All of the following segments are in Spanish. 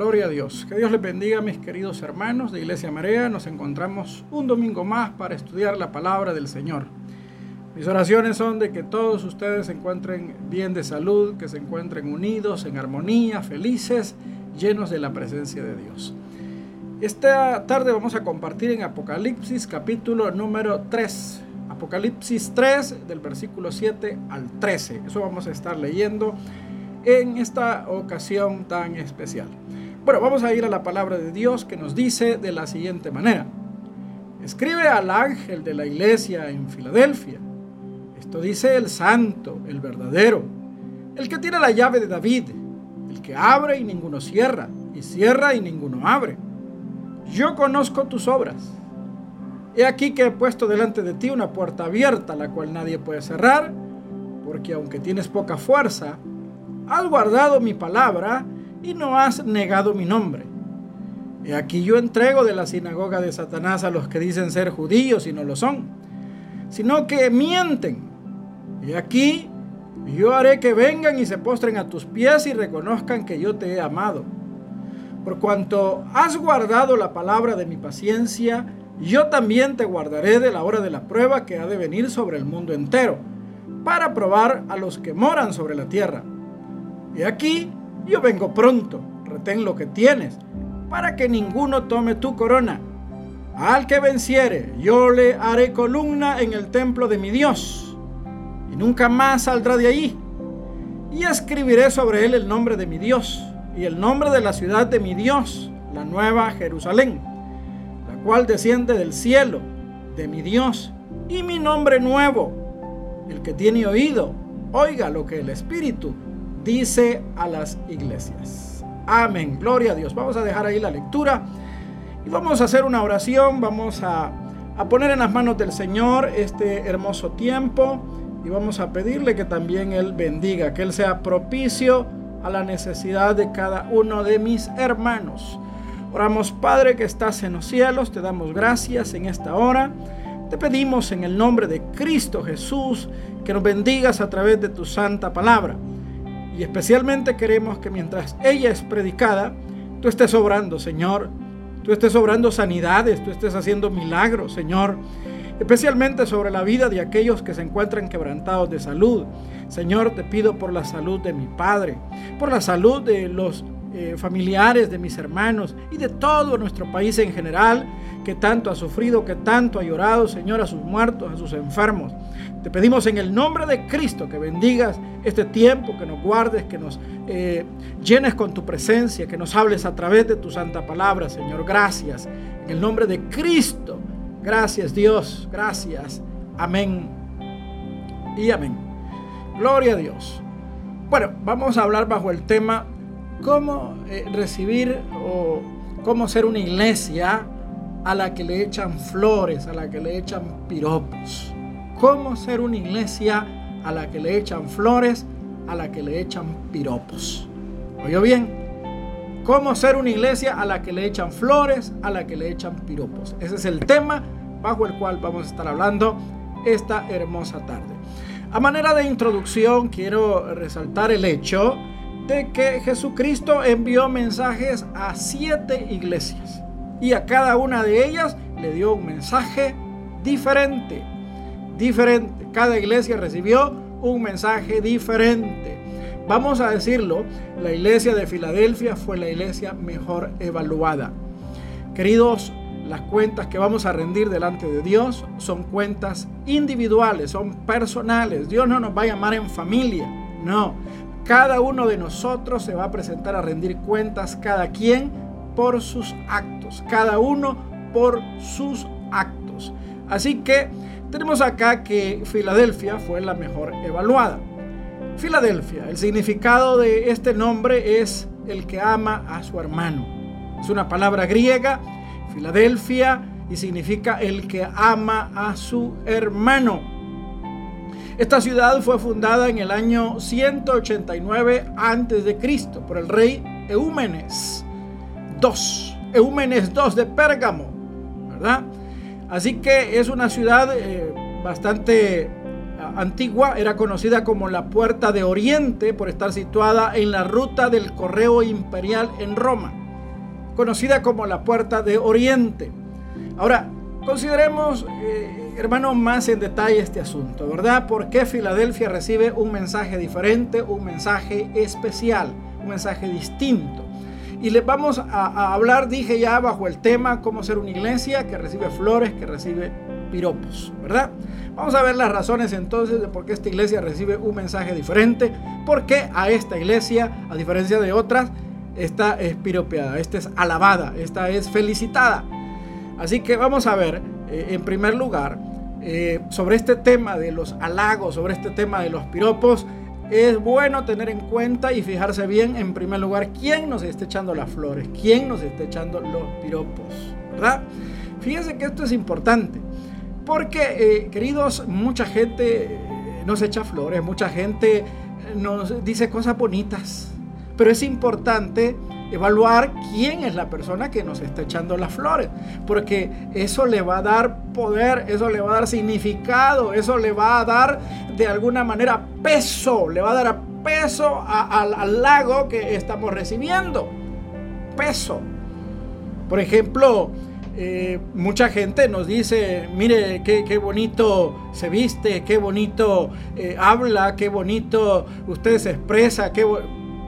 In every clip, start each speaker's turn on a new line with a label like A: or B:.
A: Gloria a Dios. Que Dios les bendiga, mis queridos hermanos de Iglesia Marea. Nos encontramos un domingo más para estudiar la palabra del Señor. Mis oraciones son de que todos ustedes se encuentren bien de salud, que se encuentren unidos, en armonía, felices, llenos de la presencia de Dios. Esta tarde vamos a compartir en Apocalipsis capítulo número 3. Apocalipsis 3 del versículo 7 al 13. Eso vamos a estar leyendo en esta ocasión tan especial. Bueno, vamos a ir a la palabra de Dios que nos dice de la siguiente manera. Escribe al ángel de la iglesia en Filadelfia. Esto dice el santo, el verdadero, el que tiene la llave de David, el que abre y ninguno cierra, y cierra y ninguno abre. Yo conozco tus obras. He aquí que he puesto delante de ti una puerta abierta, la cual nadie puede cerrar, porque aunque tienes poca fuerza, has guardado mi palabra y no has negado mi nombre. Y aquí yo entrego de la sinagoga de Satanás a los que dicen ser judíos y no lo son, sino que mienten. Y aquí yo haré que vengan y se postren a tus pies y reconozcan que yo te he amado. Por cuanto has guardado la palabra de mi paciencia, yo también te guardaré de la hora de la prueba que ha de venir sobre el mundo entero, para probar a los que moran sobre la tierra. Y aquí yo vengo pronto, retén lo que tienes, para que ninguno tome tu corona. Al que venciere, yo le haré columna en el templo de mi Dios, y nunca más saldrá de allí. Y escribiré sobre él el nombre de mi Dios, y el nombre de la ciudad de mi Dios, la nueva Jerusalén, la cual desciende del cielo, de mi Dios, y mi nombre nuevo. El que tiene oído, oiga lo que el Espíritu dice a las iglesias. Amén. Gloria a Dios. Vamos a dejar ahí la lectura y vamos a hacer una oración. Vamos a, a poner en las manos del Señor este hermoso tiempo y vamos a pedirle que también Él bendiga, que Él sea propicio a la necesidad de cada uno de mis hermanos. Oramos, Padre, que estás en los cielos, te damos gracias en esta hora. Te pedimos en el nombre de Cristo Jesús que nos bendigas a través de tu santa palabra. Y especialmente queremos que mientras ella es predicada, tú estés obrando, Señor. Tú estés obrando sanidades, tú estés haciendo milagros, Señor. Especialmente sobre la vida de aquellos que se encuentran quebrantados de salud. Señor, te pido por la salud de mi Padre, por la salud de los eh, familiares de mis hermanos y de todo nuestro país en general, que tanto ha sufrido, que tanto ha llorado, Señor, a sus muertos, a sus enfermos. Te pedimos en el nombre de Cristo que bendigas este tiempo, que nos guardes, que nos eh, llenes con tu presencia, que nos hables a través de tu santa palabra, Señor. Gracias. En el nombre de Cristo. Gracias Dios. Gracias. Amén. Y amén. Gloria a Dios. Bueno, vamos a hablar bajo el tema cómo eh, recibir o cómo ser una iglesia a la que le echan flores, a la que le echan piropos. Cómo ser una iglesia a la que le echan flores, a la que le echan piropos. ¿Oyó bien? ¿Cómo ser una iglesia a la que le echan flores, a la que le echan piropos? Ese es el tema bajo el cual vamos a estar hablando esta hermosa tarde. A manera de introducción quiero resaltar el hecho que Jesucristo envió mensajes a siete iglesias y a cada una de ellas le dio un mensaje diferente. Diferente. Cada iglesia recibió un mensaje diferente. Vamos a decirlo, la iglesia de Filadelfia fue la iglesia mejor evaluada. Queridos, las cuentas que vamos a rendir delante de Dios son cuentas individuales, son personales. Dios no nos va a llamar en familia, no. Cada uno de nosotros se va a presentar a rendir cuentas, cada quien por sus actos, cada uno por sus actos. Así que tenemos acá que Filadelfia fue la mejor evaluada. Filadelfia, el significado de este nombre es el que ama a su hermano. Es una palabra griega, Filadelfia, y significa el que ama a su hermano. Esta ciudad fue fundada en el año 189 a.C. por el rey Eúmenes II, Eúmenes II de Pérgamo, ¿verdad? Así que es una ciudad eh, bastante antigua, era conocida como la Puerta de Oriente por estar situada en la ruta del correo imperial en Roma. conocida como la puerta de Oriente. Ahora, consideremos, eh, hermano, más en detalle este asunto, ¿verdad? ¿Por qué Filadelfia recibe un mensaje diferente, un mensaje especial, un mensaje distinto? Y les vamos a, hablar, dije ya, bajo el tema cómo ser una iglesia que recibe flores, que recibe piropos, ¿verdad? Vamos a ver las razones entonces de por qué esta iglesia recibe un mensaje diferente, por qué a esta iglesia, a diferencia de otras, esta es piropeada, esta es alabada, esta es felicitada. Así que vamos a ver, eh, en primer lugar, eh, sobre este tema de los halagos, sobre este tema de los piropos, es bueno tener en cuenta y fijarse bien, en primer lugar, quién nos está echando las flores, quién nos está echando los piropos, ¿verdad? Fíjense que esto es importante. Porque, eh, queridos, mucha gente eh, nos echa flores, mucha gente nos dice cosas bonitas, pero es importante evaluar quién es la persona que nos está echando las flores, porque eso le va a dar poder, eso le va a dar significado, eso le va a dar de alguna manera peso, le va a dar peso al lago que estamos recibiendo, peso. Por ejemplo, eh, mucha gente nos dice, mire qué, bonito se viste, qué bonito eh, habla, qué bonito usted se expresa, qué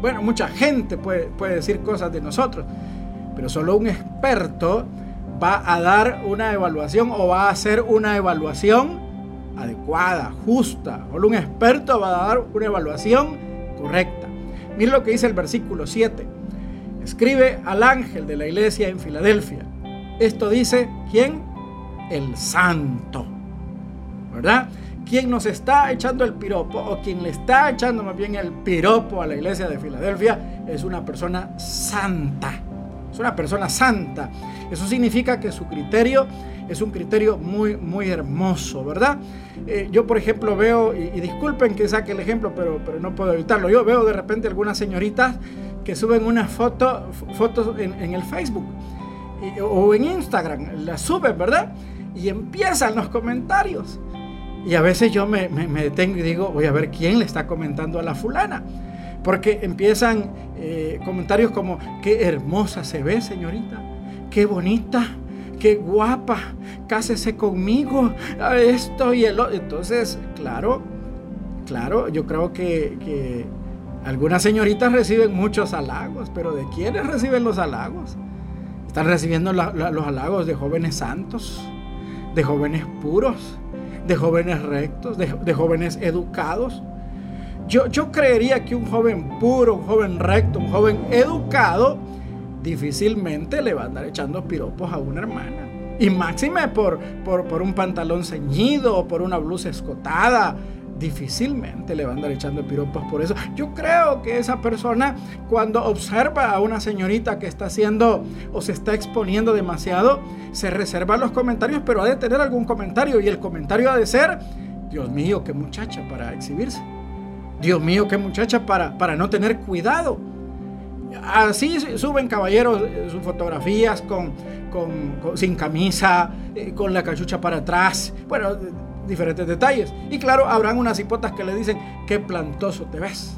A: bueno, mucha gente puede, puede decir cosas de nosotros, pero solo un experto va a dar una evaluación o va a hacer una evaluación adecuada, justa. Solo un experto va a dar una evaluación correcta. Mire lo que dice el versículo 7. Escribe al ángel de la iglesia en Filadelfia esto dice, ¿quién? El santo. ¿Verdad? Quien nos está echando el piropo, o quien le está echando más bien el piropo a la iglesia de Filadelfia, es una persona santa. Es una persona santa. Eso significa que su criterio es un criterio muy, muy hermoso, ¿verdad? Eh, yo, por ejemplo, veo, y, disculpen que saque el ejemplo, pero, pero no puedo evitarlo. Yo veo de repente algunas señoritas que suben una foto, fotos en el Facebook o en Instagram, la suben, ¿verdad? Y empiezan los comentarios. Y a veces yo me, detengo y digo, voy a ver quién le está comentando a la fulana. Porque empiezan eh, comentarios como, qué hermosa se ve, señorita, qué bonita, qué guapa, cásese conmigo, esto y el otro. Entonces, claro, claro, yo creo que, que algunas señoritas reciben muchos halagos, pero ¿de quiénes reciben los halagos? Están recibiendo los halagos de jóvenes santos, de jóvenes puros, de jóvenes rectos, de, jóvenes educados. Yo, yo creería que un joven puro, un joven recto, un joven educado, difícilmente le va a andar echando piropos a una hermana. Y máxime por, por, por un pantalón ceñido o por una blusa escotada difícilmente le van a andar echando piropos por eso. Yo creo que esa persona cuando observa a una señorita que está haciendo o se está exponiendo demasiado, se reserva los comentarios, pero ha de tener algún comentario y el comentario ha de ser, Dios mío, qué muchacha para exhibirse. Dios mío, qué muchacha para, para no tener cuidado. Así suben caballeros eh, sus fotografías con, con, sin camisa, eh, con la cachucha para atrás. Bueno, diferentes detalles. Y claro, habrán unas hipotas que le dicen, qué plantoso te ves.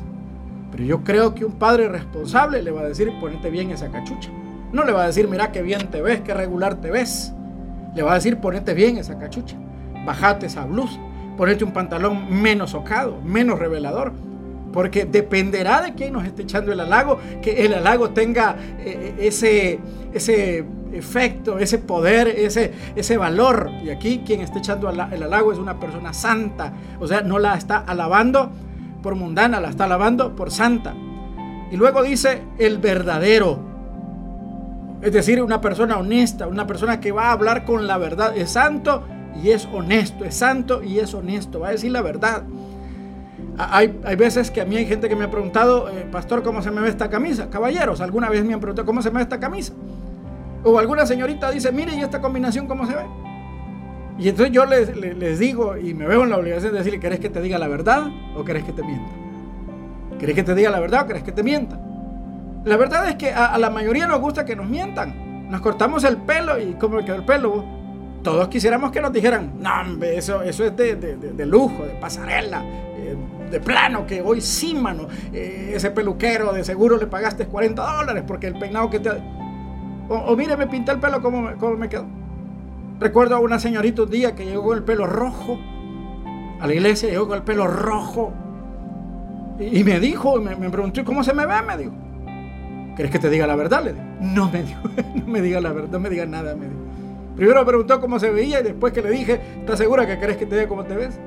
A: Pero yo creo que un padre responsable le va a decir, ponete bien esa cachucha. No le va a decir, mira qué bien te ves, qué regular te ves. Le va a decir, ponete bien esa cachucha. Bajate esa blusa. Ponete un pantalón menos ocado, menos revelador. Porque dependerá de quién nos esté echando el halago, que el halago tenga eh, ese, ese efecto, ese poder, ese, ese valor. Y aquí quien está echando el halago es una persona santa. O sea, no la está alabando por mundana, la está alabando por santa. Y luego dice el verdadero. Es decir, una persona honesta, una persona que va a hablar con la verdad. Es santo y es honesto, es santo y es honesto. Va a decir la verdad. Hay, hay, veces que a mí hay gente que me ha preguntado, eh, pastor, ¿cómo se me ve esta camisa? Caballeros, alguna vez me han preguntado, ¿cómo se me ve esta camisa? O alguna señorita dice, mire, ¿y esta combinación cómo se ve? Y entonces yo les, digo y me veo en la obligación de decirle, ¿querés que te diga la verdad o querés que te mienta? ¿Querés que te diga la verdad o querés que te mienta? La verdad es que a, la mayoría nos gusta que nos mientan. Nos cortamos el pelo y ¿cómo me quedó el pelo? Todos quisiéramos que nos dijeran, no, eso, eso es de, lujo, de pasarela, eh, de plano, que hoy sí, mano, eh, ese peluquero de seguro le pagaste 40 dólares porque el peinado que te... O, mire, me pinté el pelo, ¿cómo me, quedó? Recuerdo a una señorita un día que llegó con el pelo rojo a la iglesia, llegó con el pelo rojo. Y, me dijo, me, me preguntó, ¿cómo se me ve? Me dijo. ¿Querés que te diga la verdad? Le. No me dijo, no me diga la verdad, no me diga nada, me. Primero me preguntó cómo se veía y después que le dije, ¿estás segura que querés que te diga cómo te ves?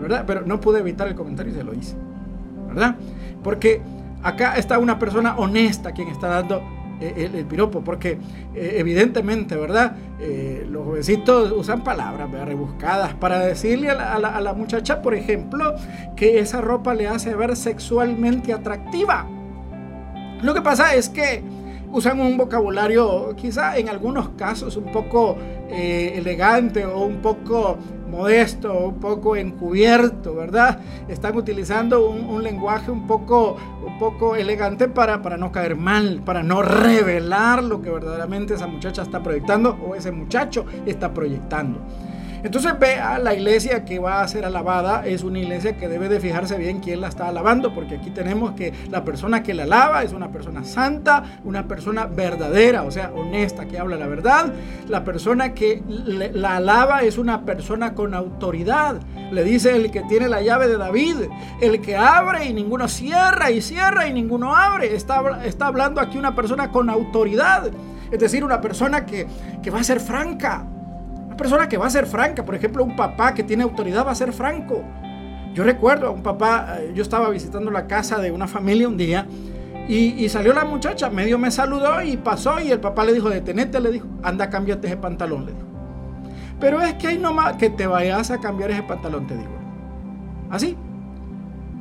A: ¿Verdad? Pero no pude evitar el comentario y se lo hice. ¿Verdad? Porque acá está una persona honesta quien está dando eh, el, piropo, porque eh, evidentemente, ¿verdad? Eh, los jovencitos usan palabras rebuscadas para decirle a la, a la muchacha, por ejemplo, que esa ropa le hace ver sexualmente atractiva. Lo que pasa es que usan un vocabulario quizá en algunos casos un poco eh, elegante o un poco modesto, un poco encubierto, ¿verdad? Están utilizando un, lenguaje un poco, un poco elegante para, para no caer mal, para no revelar lo que verdaderamente esa muchacha está proyectando o ese muchacho está proyectando. Entonces ve a la iglesia que va a ser alabada, es una iglesia que debe de fijarse bien quién la está alabando, porque aquí tenemos que la persona que la alaba es una persona santa, una persona verdadera, o sea, honesta, que habla la verdad. La persona que la alaba es una persona con autoridad. Le dice el que tiene la llave de David, el que abre y ninguno cierra, y cierra y ninguno abre. Está, está hablando aquí una persona con autoridad, es decir, una persona que, que va a ser franca, persona que va a ser franca, por ejemplo, un papá que tiene autoridad va a ser franco. Yo recuerdo a un papá, eh, yo estaba visitando la casa de una familia un día y, salió la muchacha, medio me saludó y pasó y el papá le dijo, detenete, le dijo, anda, cámbiate ese pantalón, le dijo. Pero es que hay nomás que te vayas a cambiar ese pantalón, te digo. Así.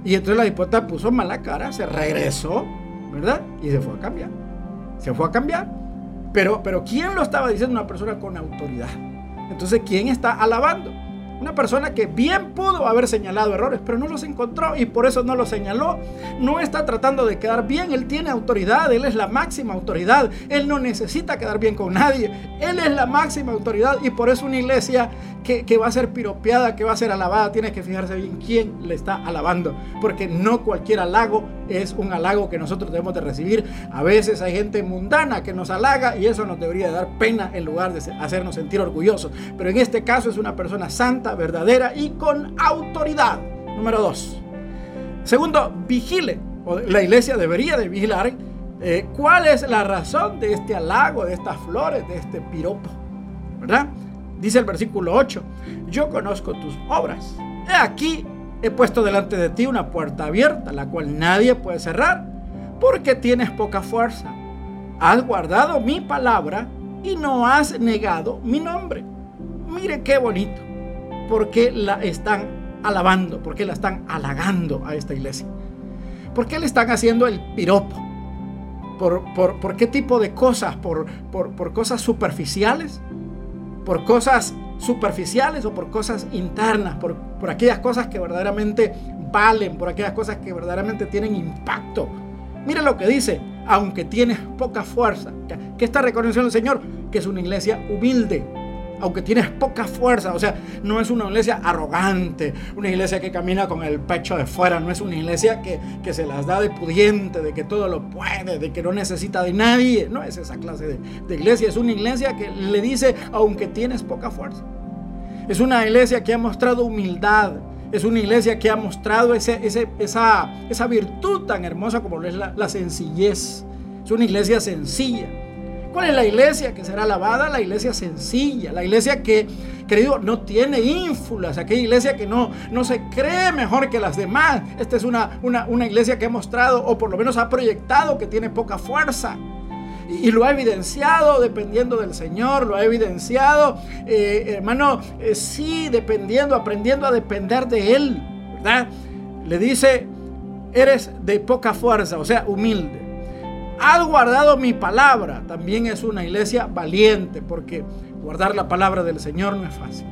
A: Y entonces la dipota puso mala cara, se regresó, ¿verdad? Y se fue a cambiar. Se fue a cambiar. Pero, pero ¿quién lo estaba diciendo? Una persona con autoridad. Entonces, ¿quién está alabando? Una persona que bien pudo haber señalado errores, pero no los encontró y por eso no los señaló. No está tratando de quedar bien, él tiene autoridad, él es la máxima autoridad, él no necesita quedar bien con nadie, él es la máxima autoridad y por eso una iglesia que, va a ser piropeada, que va a ser alabada, tiene que fijarse bien quién le está alabando, porque no cualquier halago es un halago que nosotros debemos de recibir. A veces hay gente mundana que nos halaga y eso nos debería dar pena en lugar de hacernos sentir orgullosos. Pero en este caso es una persona santa, verdadera y con autoridad. Número dos. Segundo, vigile. La iglesia debería de vigilar eh, cuál es la razón de este halago, de estas flores, de este piropo. ¿Verdad? Dice el versículo 8, yo conozco tus obras. He aquí, he puesto delante de ti una puerta abierta, la cual nadie puede cerrar, porque tienes poca fuerza. Has guardado mi palabra y no has negado mi nombre. Mire qué bonito, porque la están alabando, porque la están halagando a esta iglesia. ¿Por qué le están haciendo el piropo? ¿Por, por, qué tipo de cosas? ¿Por, por, por cosas superficiales? por cosas superficiales o por cosas internas, por, por aquellas cosas que verdaderamente valen, por aquellas cosas que verdaderamente tienen impacto. Mira lo que dice, aunque tienes poca fuerza, que está reconociendo el Señor, que es una iglesia humilde, aunque tienes poca fuerza, o sea, no es una iglesia arrogante, una iglesia que camina con el pecho de fuera, no es una iglesia que, se las da de pudiente, de que todo lo puede, de que no necesita de nadie, no es esa clase de, iglesia, es una iglesia que le dice, aunque tienes poca fuerza. Es una iglesia que ha mostrado humildad, es una iglesia que ha mostrado ese, esa, esa virtud tan hermosa como es la sencillez. Es una iglesia sencilla. ¿Cuál es la iglesia que será alabada? La iglesia sencilla, la iglesia que, querido, no tiene ínfulas, aquella iglesia que no, no se cree mejor que las demás. Esta es una, una, iglesia que ha mostrado, o por lo menos ha proyectado, que tiene poca fuerza. Y, lo ha evidenciado dependiendo del Señor, lo ha evidenciado, eh, hermano, eh, sí, dependiendo, aprendiendo a depender de Él, ¿verdad? Le dice, eres de poca fuerza, o sea, humilde has guardado mi palabra. También es una iglesia valiente porque guardar la palabra del Señor no es fácil.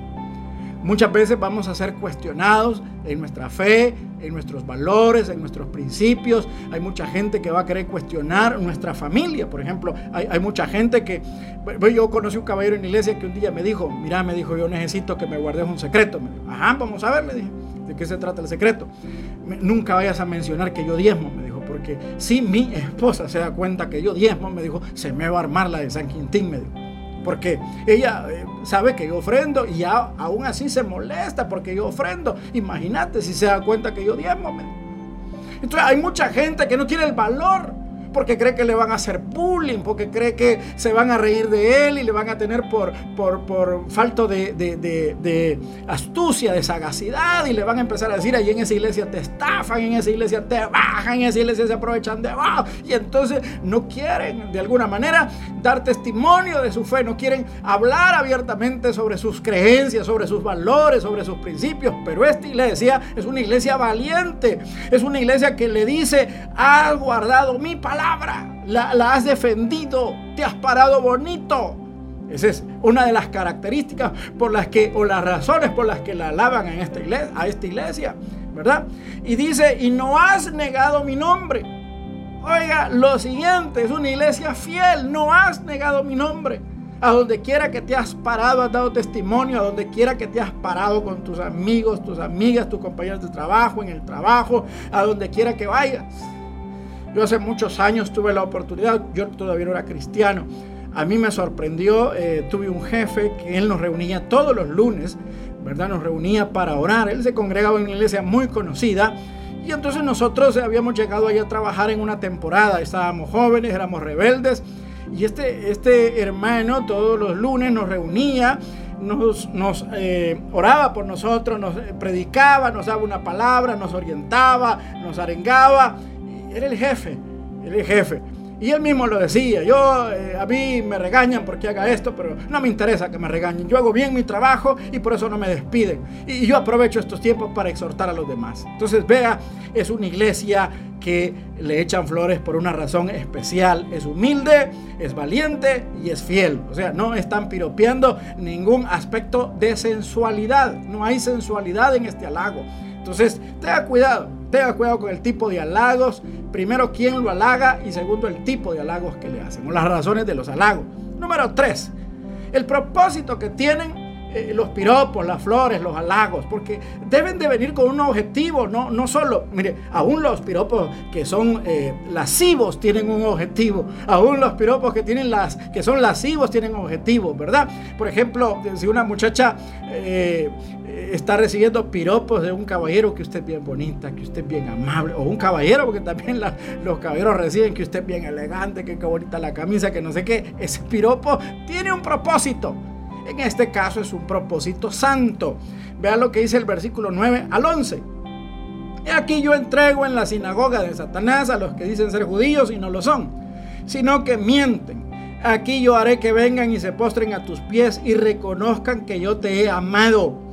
A: Muchas veces vamos a ser cuestionados en nuestra fe, en nuestros valores, en nuestros principios. Hay mucha gente que va a querer cuestionar nuestra familia. Por ejemplo, hay, mucha gente que... Yo conocí un caballero en la iglesia que un día me dijo, mira, me dijo, yo necesito que me guardes un secreto. Me dijo, Ajá, vamos a ver, le dije, ¿de qué se trata el secreto? nunca vayas a mencionar que yo diezmo, porque si mi esposa se da cuenta que yo diezmo, me dijo, se me va a armar la de San Quintín, me dijo. Porque ella eh, sabe que yo ofrendo y aún así se molesta porque yo ofrendo. Imagínate si se da cuenta que yo diezmo. Me Entonces hay mucha gente que no tiene el valor porque cree que le van a hacer bullying, porque cree que se van a reír de él y le van a tener por, por, por falto de, de, astucia, de sagacidad y le van a empezar a decir, ahí en esa iglesia te estafan, en esa iglesia te bajan, en esa iglesia se aprovechan de abajo y entonces no quieren de alguna manera dar testimonio de su fe, no quieren hablar abiertamente sobre sus creencias, sobre sus valores, sobre sus principios, pero esta iglesia es una iglesia valiente, es una iglesia que le dice, has guardado mi palabra, la, has defendido, te has parado bonito. Esa es una de las características por las que, o las razones por las que la alaban en esta iglesia, a esta iglesia, ¿verdad? Y dice, y no has negado mi nombre. Oiga, lo siguiente, es una iglesia fiel, no has negado mi nombre. A donde quiera que te has parado, has dado testimonio, a donde quiera que te has parado con tus amigos, tus amigas, tus compañeros de trabajo, en el trabajo, a donde quiera que vayas. Yo hace muchos años tuve la oportunidad, yo todavía no era cristiano, a mí me sorprendió, eh, tuve un jefe que él nos reunía todos los lunes, ¿verdad? Nos reunía para orar, él se congregaba en una iglesia muy conocida y entonces nosotros habíamos llegado allá a trabajar en una temporada, estábamos jóvenes, éramos rebeldes y este, este hermano todos los lunes nos reunía, nos, eh, oraba por nosotros, nos predicaba, nos daba una palabra, nos orientaba, nos arengaba era el jefe, era el jefe. Y él mismo lo decía, yo, eh, a mí me regañan porque haga esto, pero no me interesa que me regañen. Yo hago bien mi trabajo y por eso no me despiden. Y yo aprovecho estos tiempos para exhortar a los demás. Entonces, vea, es una iglesia que le echan flores por una razón especial. Es humilde, es valiente y es fiel. O sea, no están piropeando ningún aspecto de sensualidad. No hay sensualidad en este halago. Entonces, tenga cuidado, tenga cuidado con el tipo de halagos. Primero, quién lo halaga y segundo, el tipo de halagos que le hacen o las razones de los halagos. Número tres, el propósito que tienen eh, los piropos, las flores, los halagos, porque deben de venir con un objetivo, no, no solo, mire, aún los piropos que son eh, lascivos tienen un objetivo, aún los piropos que, tienen las, que son lascivos tienen objetivos, ¿verdad? Por ejemplo, si una muchacha eh, está recibiendo piropos de un caballero que usted es bien bonita, que usted es bien amable, o un caballero, porque también los caballeros reciben que usted es bien elegante, que qué bonita la camisa, que no sé qué, ese piropo tiene un propósito. En este caso es un propósito santo. Vean lo que dice el versículo 9 al 11. Aquí yo entrego en la sinagoga de Satanás a los que dicen ser judíos y no lo son, sino que mienten. Aquí yo haré que vengan y se postren a tus pies y reconozcan que yo te he amado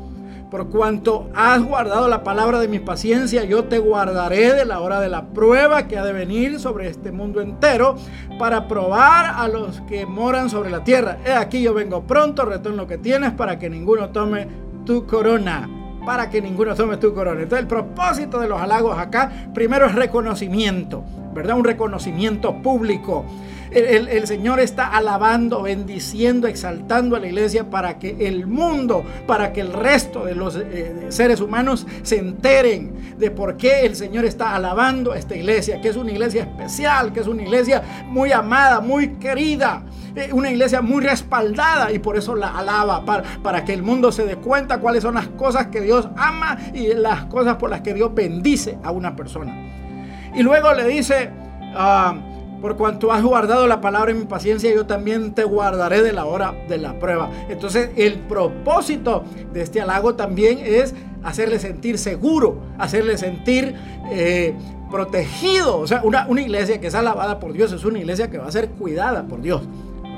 A: por cuanto has guardado la palabra de mi paciencia, yo te guardaré de la hora de la prueba que ha de venir sobre este mundo entero para probar a los que moran sobre la tierra. He aquí yo vengo pronto, retorno lo que tienes para que ninguno tome tu corona. Para que ninguno tome tu corona. Entonces el propósito de los halagos acá, primero es reconocimiento, ¿verdad? Un reconocimiento público. El, Señor está alabando, bendiciendo, exaltando a la iglesia para que el mundo, para que el resto de los eh, seres humanos se enteren de por qué el Señor está alabando a esta iglesia, que es una iglesia especial, que es una iglesia muy amada, muy querida, eh, una iglesia muy respaldada y por eso la alaba, para, que el mundo se dé cuenta cuáles son las cosas que Dios ama y las cosas por las que Dios bendice a una persona. Y luego le dice... Uh, por cuanto has guardado la palabra en mi paciencia, yo también te guardaré de la hora de la prueba. Entonces, el propósito de este halago también es hacerle sentir seguro, hacerle sentir eh, protegido. O sea, una, una, iglesia que es alabada por Dios es una iglesia que va a ser cuidada por Dios,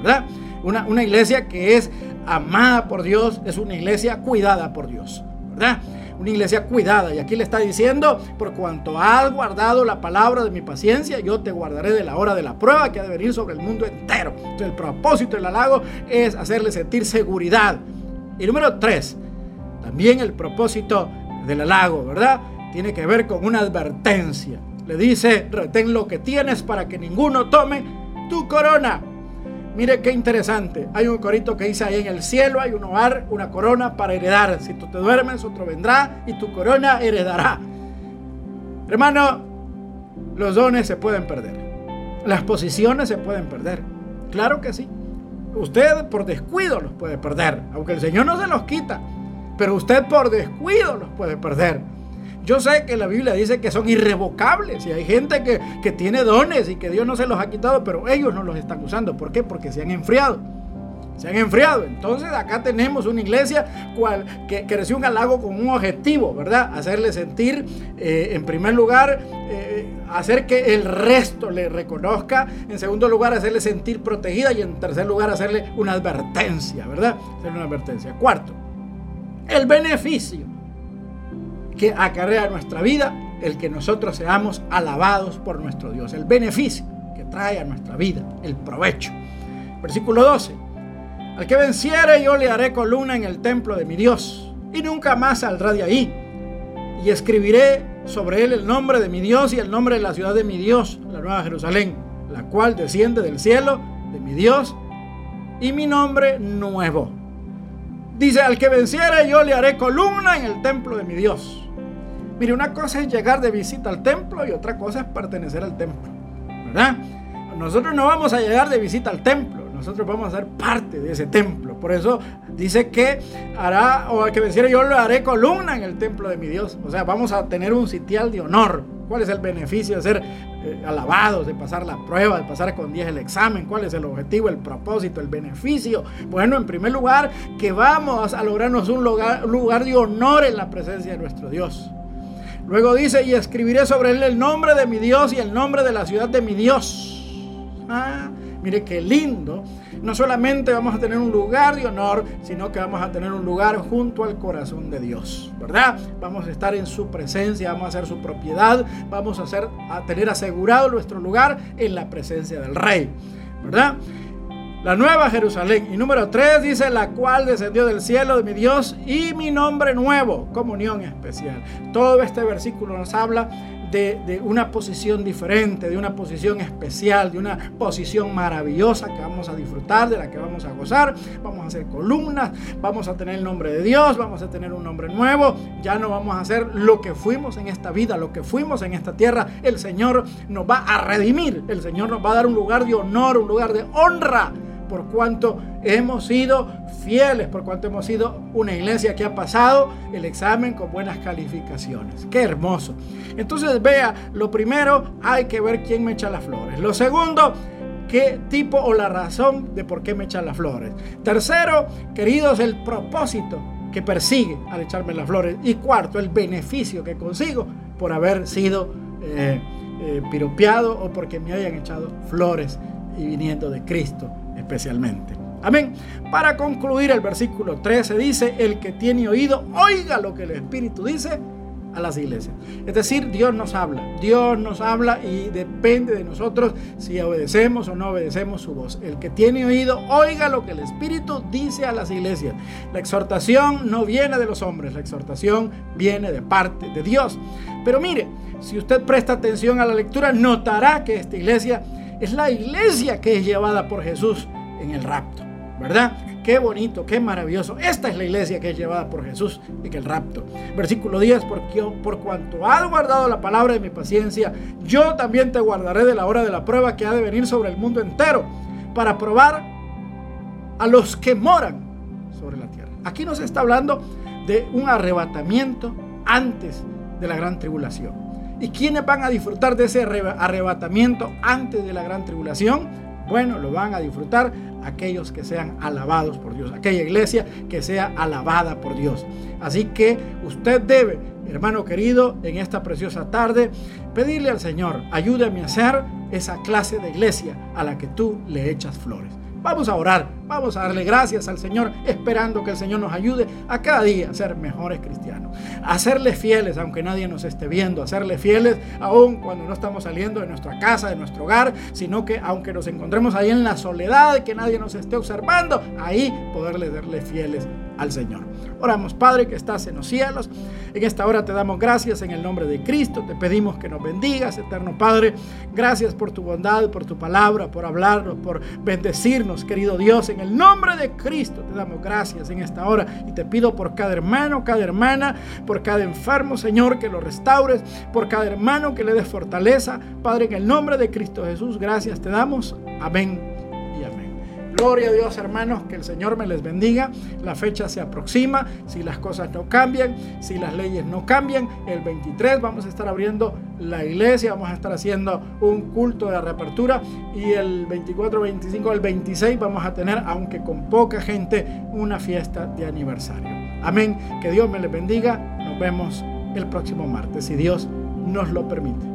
A: ¿verdad? Una, una iglesia que es amada por Dios es una iglesia cuidada por Dios, ¿verdad? Una iglesia cuidada. Y aquí le está diciendo, por cuanto has guardado la palabra de mi paciencia, yo te guardaré de la hora de la prueba que ha de venir sobre el mundo entero. Entonces el propósito del halago es hacerle sentir seguridad. Y número tres, también el propósito del halago, ¿verdad? Tiene que ver con una advertencia. Le dice, retén lo que tienes para que ninguno tome tu corona. Mire qué interesante. Hay un corito que dice ahí en el cielo hay un hogar, una corona para heredar. Si tú te duermes, otro vendrá y tu corona heredará. Hermano, los dones se pueden perder. Las posiciones se pueden perder. Claro que sí. Usted por descuido los puede perder, aunque el Señor no se los quita, pero usted por descuido los puede perder. Yo sé que la Biblia dice que son irrevocables y hay gente que, que tiene dones y que Dios no se los ha quitado, pero ellos no los están usando. ¿Por qué? Porque se han enfriado se han enfriado. Entonces acá tenemos una iglesia cual, que, recibe un halago con un objetivo, ¿verdad? Hacerle sentir, eh, en primer lugar, eh, hacer que el resto le reconozca. En segundo lugar, hacerle sentir protegida. Y en tercer lugar, hacerle una advertencia, ¿verdad? Hacerle una advertencia. Cuarto, el beneficio que acarrea nuestra vida el que nosotros seamos alabados por nuestro Dios. El beneficio que trae a nuestra vida, el provecho. Versículo 12. Al que venciere yo le haré columna en el templo de mi Dios y nunca más saldrá de ahí. Y escribiré sobre él el nombre de mi Dios y el nombre de la ciudad de mi Dios, la nueva Jerusalén, la cual desciende del cielo de mi Dios y mi nombre nuevo. Dice, al que venciere yo le haré columna en el templo de mi Dios. Mire, una cosa es llegar de visita al templo y otra cosa es pertenecer al templo. ¿Verdad? Nosotros no vamos a llegar de visita al templo nosotros vamos a ser parte de ese templo. Por eso dice que hará, o al que venciera yo le haré columna en el templo de mi Dios. O sea, vamos a tener un sitial de honor. ¿Cuál es el beneficio de ser eh, alabados, de pasar la prueba, de pasar con 10 el examen? ¿Cuál es el objetivo, el propósito, el beneficio? Bueno, en primer lugar, que vamos a lograrnos un lugar, lugar de honor en la presencia de nuestro Dios. Luego dice, y escribiré sobre él el nombre de mi Dios y el nombre de la ciudad de mi Dios. Ah, Mire qué lindo. No solamente vamos a tener un lugar de honor, sino que vamos a tener un lugar junto al corazón de Dios, ¿verdad? Vamos a estar en su presencia, vamos a ser su propiedad, vamos a, hacer, a tener asegurado nuestro lugar en la presencia del Rey, ¿verdad? La nueva Jerusalén. Y número 3 dice, la cual descendió del cielo de mi Dios y mi nombre nuevo, comunión especial. Todo este versículo nos habla de, una posición diferente, de una posición especial, de una posición maravillosa que vamos a disfrutar, de la que vamos a gozar. Vamos a hacer columnas, vamos a tener el nombre de Dios, vamos a tener un nombre nuevo. Ya no vamos a hacer lo que fuimos en esta vida, lo que fuimos en esta tierra. El Señor nos va a redimir, el Señor nos va a dar un lugar de honor, un lugar de honra por cuanto hemos sido fieles, por cuanto hemos sido una iglesia que ha pasado el examen con buenas calificaciones. Qué hermoso. Entonces vea, lo primero hay que ver quién me echa las flores. Lo segundo, qué tipo o la razón de por qué me echan las flores. Tercero, queridos, el propósito que persigue al echarme las flores. Y cuarto, el beneficio que consigo por haber sido eh, eh, piropeado o porque me hayan echado flores y viniendo de Cristo especialmente. Amén. Para concluir, el versículo 13 dice, el que tiene oído, oiga lo que el Espíritu dice a las iglesias. Es decir, Dios nos habla, Dios nos habla y depende de nosotros si obedecemos o no obedecemos su voz. El que tiene oído, oiga lo que el Espíritu dice a las iglesias. La exhortación no viene de los hombres, la exhortación viene de parte de Dios. Pero mire, si usted presta atención a la lectura, notará que esta iglesia es la iglesia que es llevada por Jesús en el rapto, ¿verdad? Qué bonito, qué maravilloso. Esta es la iglesia que es llevada por Jesús en el rapto. Versículo 10, porque por cuanto has guardado la palabra de mi paciencia, yo también te guardaré de la hora de la prueba que ha de venir sobre el mundo entero, para probar a los que moran sobre la tierra. Aquí nos está hablando de un arrebatamiento antes de la gran tribulación. ¿Y quiénes van a disfrutar de ese arrebatamiento antes de la gran tribulación? Bueno, lo van a disfrutar aquellos que sean alabados por Dios, aquella iglesia que sea alabada por Dios. Así que usted debe, hermano querido, en esta preciosa tarde, pedirle al Señor, ayúdame a ser esa clase de iglesia a la que tú le echas flores. Vamos a orar, vamos a darle gracias al Señor, esperando que el Señor nos ayude a cada día a ser mejores cristianos, a serle fieles aunque nadie nos esté viendo, a serle fieles aún cuando no estamos saliendo de nuestra casa, de nuestro hogar, sino que aunque nos encontremos ahí en la soledad, que nadie nos esté observando, ahí poderle darle fieles al Señor. Oramos, Padre que estás en los cielos. En esta hora te damos gracias en el nombre de Cristo. Te pedimos que nos bendigas, eterno Padre. Gracias por tu bondad, por tu palabra, por hablarnos, por bendecirnos, querido Dios. En el nombre de Cristo te damos gracias en esta hora. Y te pido por cada hermano, cada hermana, por cada enfermo, Señor, que lo restaures, por cada hermano que le des fortaleza. Padre, en el nombre de Cristo Jesús, gracias te damos. Amén Gloria a Dios, hermanos, que el Señor me les bendiga. La fecha se aproxima. Si las cosas no cambian, si las leyes no cambian, el 23 vamos a estar abriendo la iglesia, vamos a estar haciendo un culto de reapertura y el 24, 25, el 26 vamos a tener, aunque con poca gente, una fiesta de aniversario. Amén. Que Dios me les bendiga. Nos vemos el próximo martes, si Dios nos lo permite.